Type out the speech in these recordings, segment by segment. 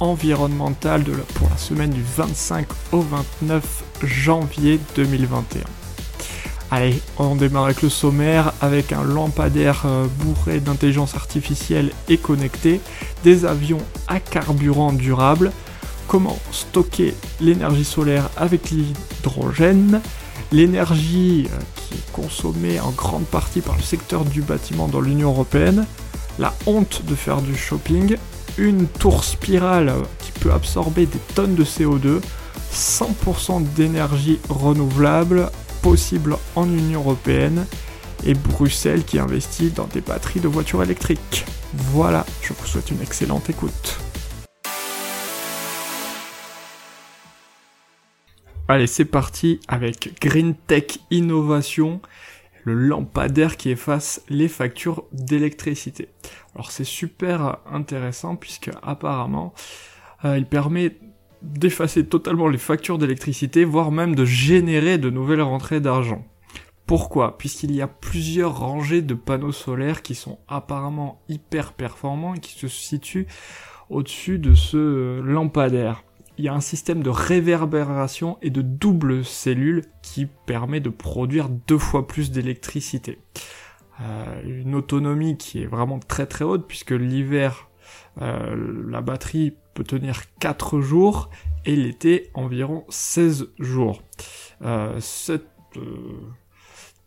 environnemental de pour la semaine du 25 au 29 janvier 2021. Allez, on démarre avec le sommaire, avec un lampadaire euh, bourré d'intelligence artificielle et connecté, des avions à carburant durable, comment stocker l'énergie solaire avec l'hydrogène, l'énergie euh, qui est consommée en grande partie par le secteur du bâtiment dans l'Union Européenne, la honte de faire du shopping, une tour spirale qui peut absorber des tonnes de CO2, 100% d'énergie renouvelable possible en Union Européenne et Bruxelles qui investit dans des batteries de voitures électriques. Voilà, je vous souhaite une excellente écoute. Allez, c'est parti avec Green Tech Innovation le lampadaire qui efface les factures d'électricité. Alors c'est super intéressant puisque apparemment euh, il permet d'effacer totalement les factures d'électricité, voire même de générer de nouvelles rentrées d'argent. Pourquoi? Puisqu'il y a plusieurs rangées de panneaux solaires qui sont apparemment hyper performants et qui se situent au-dessus de ce lampadaire il y a un système de réverbération et de double cellule qui permet de produire deux fois plus d'électricité. Euh, une autonomie qui est vraiment très très haute puisque l'hiver euh, la batterie peut tenir 4 jours et l'été environ 16 jours. Euh, cette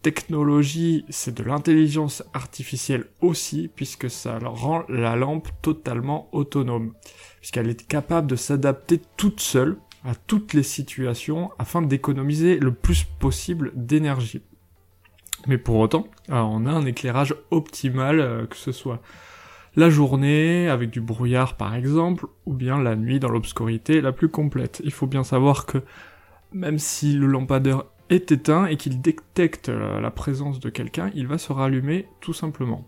technologie, c'est de l'intelligence artificielle aussi, puisque ça rend la lampe totalement autonome, puisqu'elle est capable de s'adapter toute seule à toutes les situations afin d'économiser le plus possible d'énergie. Mais pour autant, on a un éclairage optimal, euh, que ce soit la journée avec du brouillard par exemple, ou bien la nuit dans l'obscurité la plus complète. Il faut bien savoir que même si le lampadaire est éteint et qu'il détecte la présence de quelqu'un, il va se rallumer tout simplement.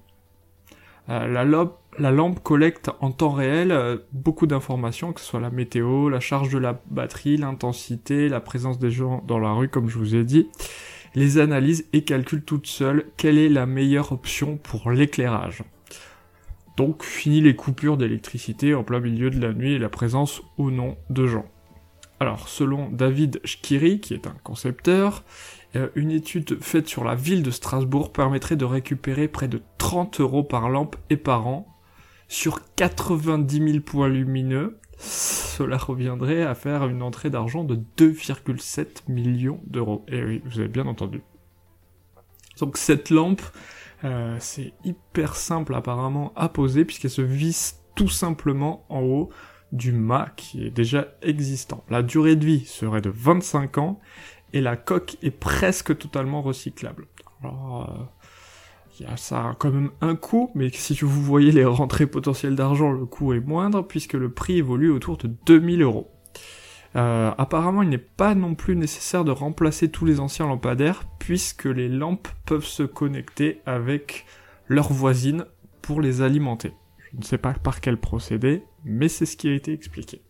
Euh, la, lampe, collecte en temps réel euh, beaucoup d'informations, que ce soit la météo, la charge de la batterie, l'intensité, la présence des gens dans la rue, comme je vous ai dit, les analyse et calcule toute seule quelle est la meilleure option pour l'éclairage? Donc fini les coupures d'électricité en plein milieu de la nuit et la présence ou non de gens. Alors, selon David Schkiri, qui est un concepteur, euh, une étude faite sur la ville de Strasbourg permettrait de récupérer près de 30 euros par lampe et par an sur 90 000 points lumineux. Cela reviendrait à faire une entrée d'argent de 2,7 millions d'euros. Et oui, vous avez bien entendu. Donc cette lampe, euh, c'est hyper simple apparemment à poser puisqu'elle se visse tout simplement en haut du mât qui est déjà existant. La durée de vie serait de 25 ans et la coque est presque totalement recyclable. Alors, euh, y a ça quand même un coût, mais si vous voyez les rentrées potentielles d'argent, le coût est moindre puisque le prix évolue autour de 2000 euros. Euh, apparemment, il n'est pas non plus nécessaire de remplacer tous les anciens lampadaires puisque les lampes peuvent se connecter avec leurs voisines pour les alimenter. Je ne sais pas par quel procédé, mais c'est ce qui a été expliqué.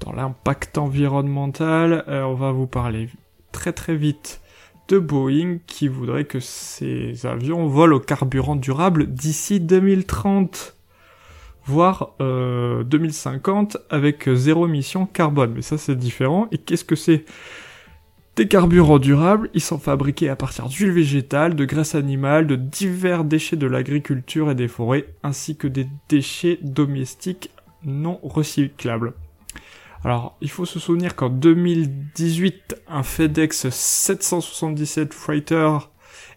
Dans l'impact environnemental, euh, on va vous parler très très vite de Boeing qui voudrait que ces avions volent au carburant durable d'ici 2030, voire 2050 euh, avec zéro émission carbone. Mais ça c'est différent. Et qu'est-ce que c'est des carburants durables, ils sont fabriqués à partir d'huile végétale, de graisse animale, de divers déchets de l'agriculture et des forêts, ainsi que des déchets domestiques non recyclables. Alors, il faut se souvenir qu'en 2018, un FedEx 777 Freighter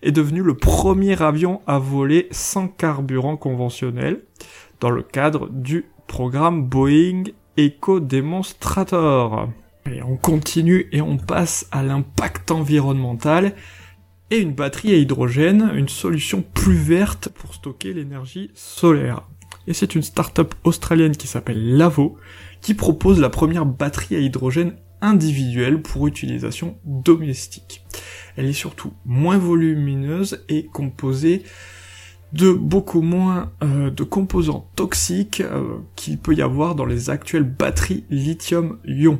est devenu le premier avion à voler sans carburant conventionnel dans le cadre du programme Boeing Eco Demonstrator. Et on continue et on passe à l'impact environnemental et une batterie à hydrogène, une solution plus verte pour stocker l'énergie solaire. Et c'est une start-up australienne qui s'appelle Lavo qui propose la première batterie à hydrogène individuelle pour utilisation domestique. Elle est surtout moins volumineuse et composée de beaucoup moins euh, de composants toxiques euh, qu'il peut y avoir dans les actuelles batteries lithium-ion.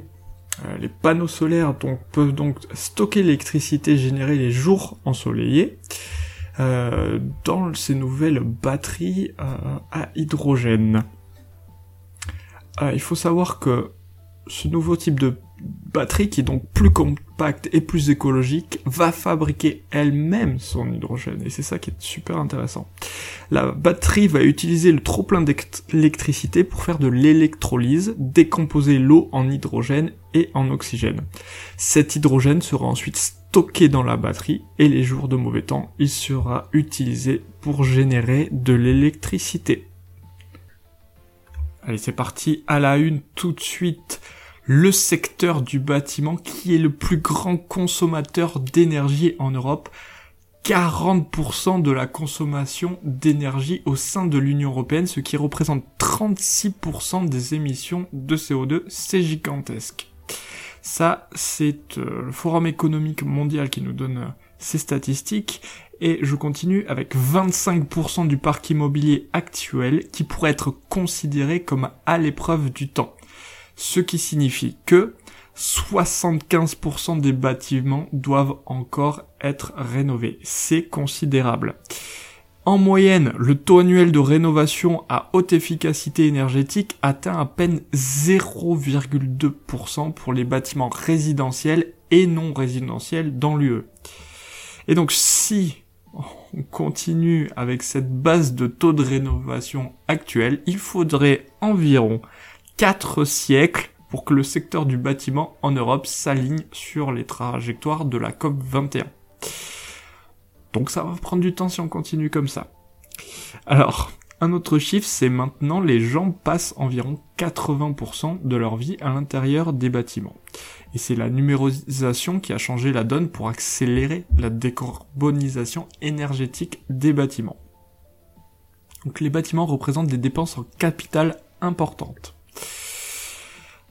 Euh, les panneaux solaires peuvent donc stocker l'électricité générée les jours ensoleillés dans ces nouvelles batteries à hydrogène. il faut savoir que ce nouveau type de batterie qui est donc plus compacte et plus écologique va fabriquer elle-même son hydrogène et c'est ça qui est super intéressant. La batterie va utiliser le trop plein d'électricité pour faire de l'électrolyse, décomposer l'eau en hydrogène et en oxygène. Cet hydrogène sera ensuite stocké dans la batterie et les jours de mauvais temps, il sera utilisé pour générer de l'électricité. Allez, c'est parti à la une tout de suite le secteur du bâtiment qui est le plus grand consommateur d'énergie en Europe. 40% de la consommation d'énergie au sein de l'Union européenne, ce qui représente 36% des émissions de CO2, c'est gigantesque. Ça, c'est euh, le Forum économique mondial qui nous donne euh, ces statistiques, et je continue avec 25% du parc immobilier actuel qui pourrait être considéré comme à l'épreuve du temps. Ce qui signifie que 75% des bâtiments doivent encore être rénovés. C'est considérable. En moyenne, le taux annuel de rénovation à haute efficacité énergétique atteint à peine 0,2% pour les bâtiments résidentiels et non résidentiels dans l'UE. Et donc si on continue avec cette base de taux de rénovation actuelle, il faudrait environ 4 siècles pour que le secteur du bâtiment en Europe s'aligne sur les trajectoires de la COP 21. Donc ça va prendre du temps si on continue comme ça. Alors, un autre chiffre, c'est maintenant les gens passent environ 80% de leur vie à l'intérieur des bâtiments. Et c'est la numérisation qui a changé la donne pour accélérer la décarbonisation énergétique des bâtiments. Donc les bâtiments représentent des dépenses en capital importantes.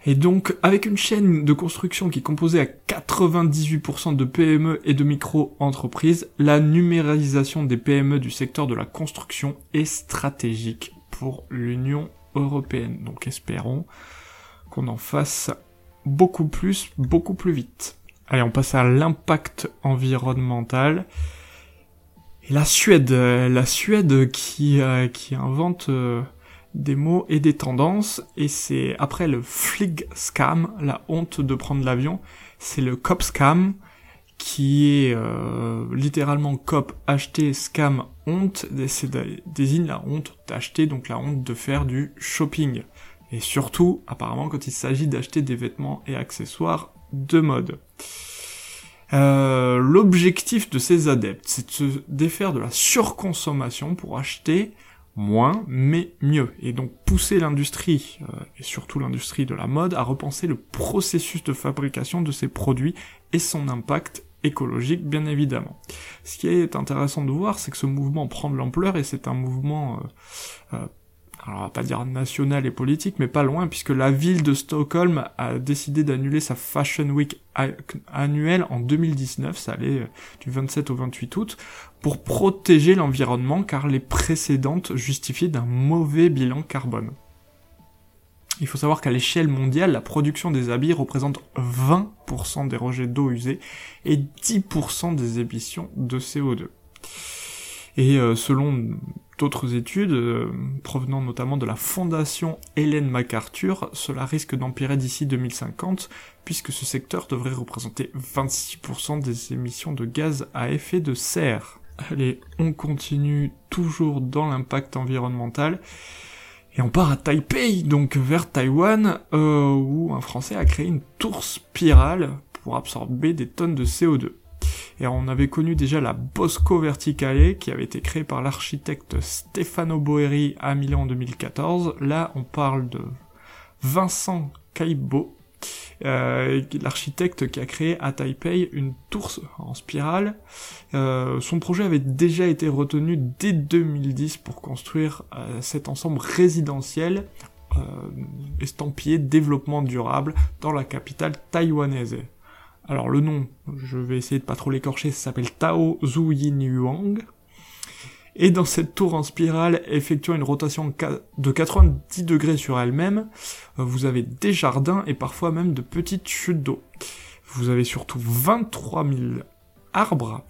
Et donc, avec une chaîne de construction qui est composée à 98% de PME et de micro-entreprises, la numérisation des PME du secteur de la construction est stratégique pour l'Union européenne. Donc espérons qu'on en fasse beaucoup plus, beaucoup plus vite. Allez, on passe à l'impact environnemental. Et la Suède, la Suède qui, euh, qui invente euh, des mots et des tendances, et c'est après le flig scam, la honte de prendre l'avion, c'est le cop scam, qui est euh, littéralement cop acheter scam honte, désigne la honte d'acheter, donc la honte de faire du shopping. Et surtout, apparemment, quand il s'agit d'acheter des vêtements et accessoires de mode. Euh, L'objectif de ces adeptes, c'est de se défaire de la surconsommation pour acheter moins, mais mieux. Et donc pousser l'industrie, euh, et surtout l'industrie de la mode, à repenser le processus de fabrication de ces produits et son impact écologique, bien évidemment. Ce qui est intéressant de voir, c'est que ce mouvement prend de l'ampleur et c'est un mouvement euh, euh, alors on va pas dire national et politique, mais pas loin, puisque la ville de Stockholm a décidé d'annuler sa Fashion Week annuelle en 2019, ça allait euh, du 27 au 28 août, pour protéger l'environnement, car les précédentes justifiaient d'un mauvais bilan carbone. Il faut savoir qu'à l'échelle mondiale, la production des habits représente 20% des rejets d'eau usée et 10% des émissions de CO2. Et euh, selon d'autres études, euh, provenant notamment de la fondation Hélène MacArthur, cela risque d'empirer d'ici 2050, puisque ce secteur devrait représenter 26% des émissions de gaz à effet de serre. Allez, on continue toujours dans l'impact environnemental. Et on part à Taipei, donc vers Taïwan, euh, où un Français a créé une tour spirale pour absorber des tonnes de CO2. Et on avait connu déjà la Bosco Verticale qui avait été créée par l'architecte Stefano Boeri à Milan en 2014. Là, on parle de Vincent Caibo, euh, l'architecte qui a créé à Taipei une tour en spirale. Euh, son projet avait déjà été retenu dès 2010 pour construire euh, cet ensemble résidentiel euh, estampillé développement durable dans la capitale taïwanaise. Alors le nom, je vais essayer de pas trop l'écorcher, ça s'appelle Tao Zhu Yin Yuang. Et dans cette tour en spirale, effectuant une rotation de 90 degrés sur elle-même, vous avez des jardins et parfois même de petites chutes d'eau. Vous avez surtout 23 000 arbres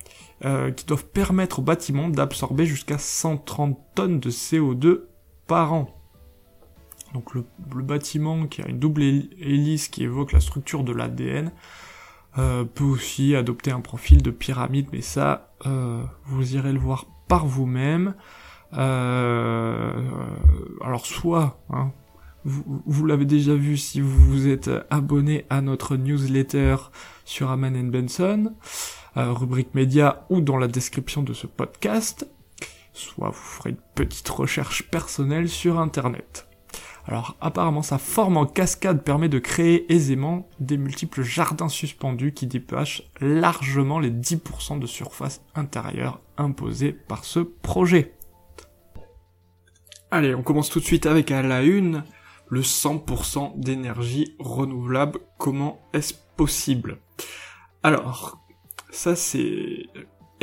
euh, qui doivent permettre au bâtiment d'absorber jusqu'à 130 tonnes de CO2 par an. Donc le, bâtiment qui a une double hélice qui évoque la structure de l'ADN euh, peut aussi adopter un profil de pyramide, mais ça, euh, vous irez le voir par vous-même. alors soit, hein, vous, vous l'avez déjà vu si vous vous êtes abonné à notre newsletter sur Aman Benson, rubrique média ou dans la description de ce podcast, soit vous ferez une petite recherche personnelle sur internet. Alors apparemment sa forme en cascade permet de créer aisément des multiples jardins suspendus qui dépassent largement les 10% de surface intérieure imposés par ce projet. Allez, on commence tout de suite avec à la une, le 100% d'énergie renouvelable. Comment est-ce possible? Alors, ça c'est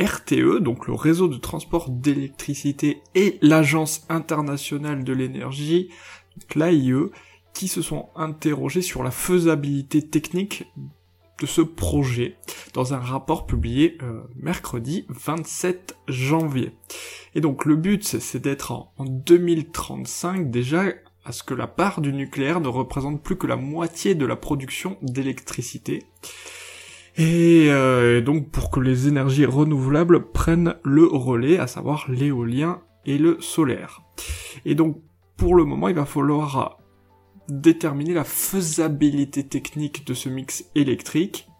RTE, donc le réseau de transport d'électricité et l'Agence internationale de l'énergie, l'AIE, qui se sont interrogés sur la faisabilité technique de ce projet dans un rapport publié euh, mercredi 27 janvier. Et donc le but c'est d'être en, en 2035 déjà à ce que la part du nucléaire ne représente plus que la moitié de la production d'électricité. Euh, et donc pour que les énergies renouvelables prennent le relais, à savoir l'éolien et le solaire. Et donc pour le moment, il va falloir déterminer la faisabilité technique de ce mix électrique.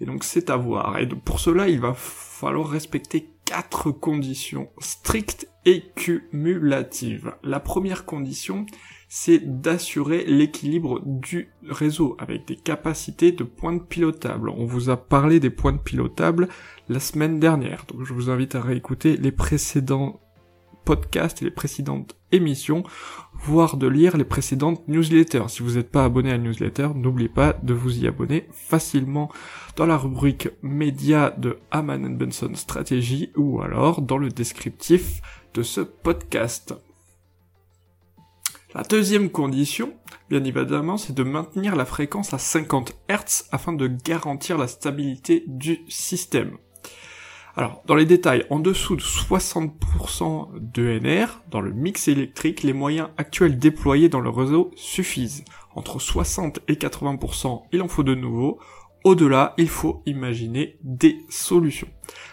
Et donc c'est à voir. Et pour cela, il va falloir respecter quatre conditions strictes et cumulatives. La première condition, c'est d'assurer l'équilibre du réseau avec des capacités de pointes pilotables. On vous a parlé des pointes pilotables la semaine dernière, donc je vous invite à réécouter les précédents podcasts et les précédentes émissions, voire de lire les précédentes newsletters. Si vous n'êtes pas abonné à la newsletter, n'oubliez pas de vous y abonner facilement dans la rubrique média de Haman Benson Stratégie ou alors dans le descriptif de ce podcast. La deuxième condition, bien évidemment, c'est de maintenir la fréquence à 50 Hz afin de garantir la stabilité du système. Alors, dans les détails, en dessous de 60% d'ENR, dans le mix électrique, les moyens actuels déployés dans le réseau suffisent. Entre 60 et 80%, il en faut de nouveau. Au-delà, il faut imaginer des solutions.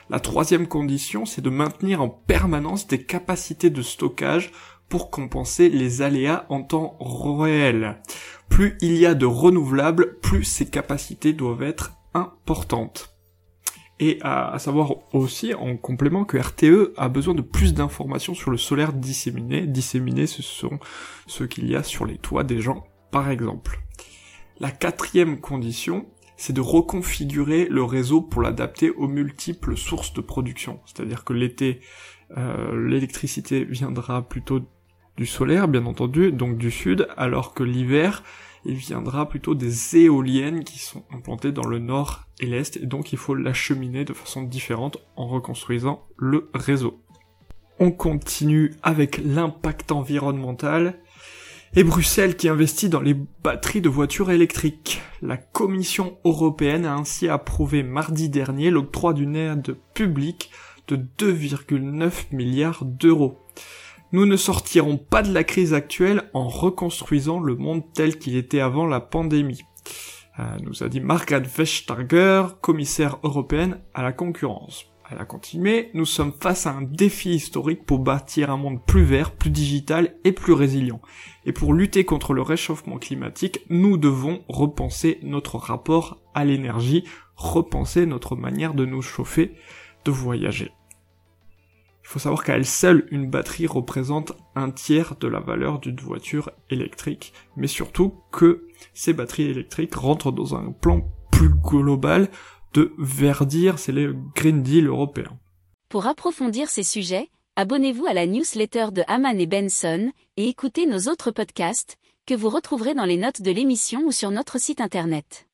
La troisième condition, c'est de maintenir en permanence des capacités de stockage pour compenser les aléas en temps réel. Plus il y a de renouvelables, plus ces capacités doivent être importantes. Et à, savoir aussi en complément que RTE a besoin de plus d'informations sur le solaire disséminé. Disséminé, ce sont ceux qu'il y a sur les toits des gens, par exemple. La quatrième condition, c'est de reconfigurer le réseau pour l'adapter aux multiples sources de production. C'est-à-dire que l'été, euh, l'électricité viendra plutôt du solaire, bien entendu, donc du sud, alors que l'hiver, il viendra plutôt des éoliennes qui sont implantées dans le nord et l'est, et donc il faut l'acheminer de façon différente en reconstruisant le réseau. On continue avec l'impact environnemental, et Bruxelles qui investit dans les batteries de voitures électriques. La Commission européenne a ainsi approuvé mardi dernier l'octroi d'une aide publique de 2,9 milliards d'euros. Nous ne sortirons pas de la crise actuelle en reconstruisant le monde tel qu'il était avant la pandémie. Euh, nous a dit Margaret Vestager, commissaire européenne à la concurrence. Elle a continué, nous sommes face à un défi historique pour bâtir un monde plus vert, plus digital et plus résilient. Et pour lutter contre le réchauffement climatique, nous devons repenser notre rapport à l'énergie, repenser notre manière de nous chauffer, de voyager. Il faut savoir qu'à elle seule, une batterie représente un tiers de la valeur d'une voiture électrique, mais surtout que ces batteries électriques rentrent dans un plan plus global de verdir, c'est le Green Deal européen. Pour approfondir ces sujets, abonnez-vous à la newsletter de Haman et Benson et écoutez nos autres podcasts que vous retrouverez dans les notes de l'émission ou sur notre site internet.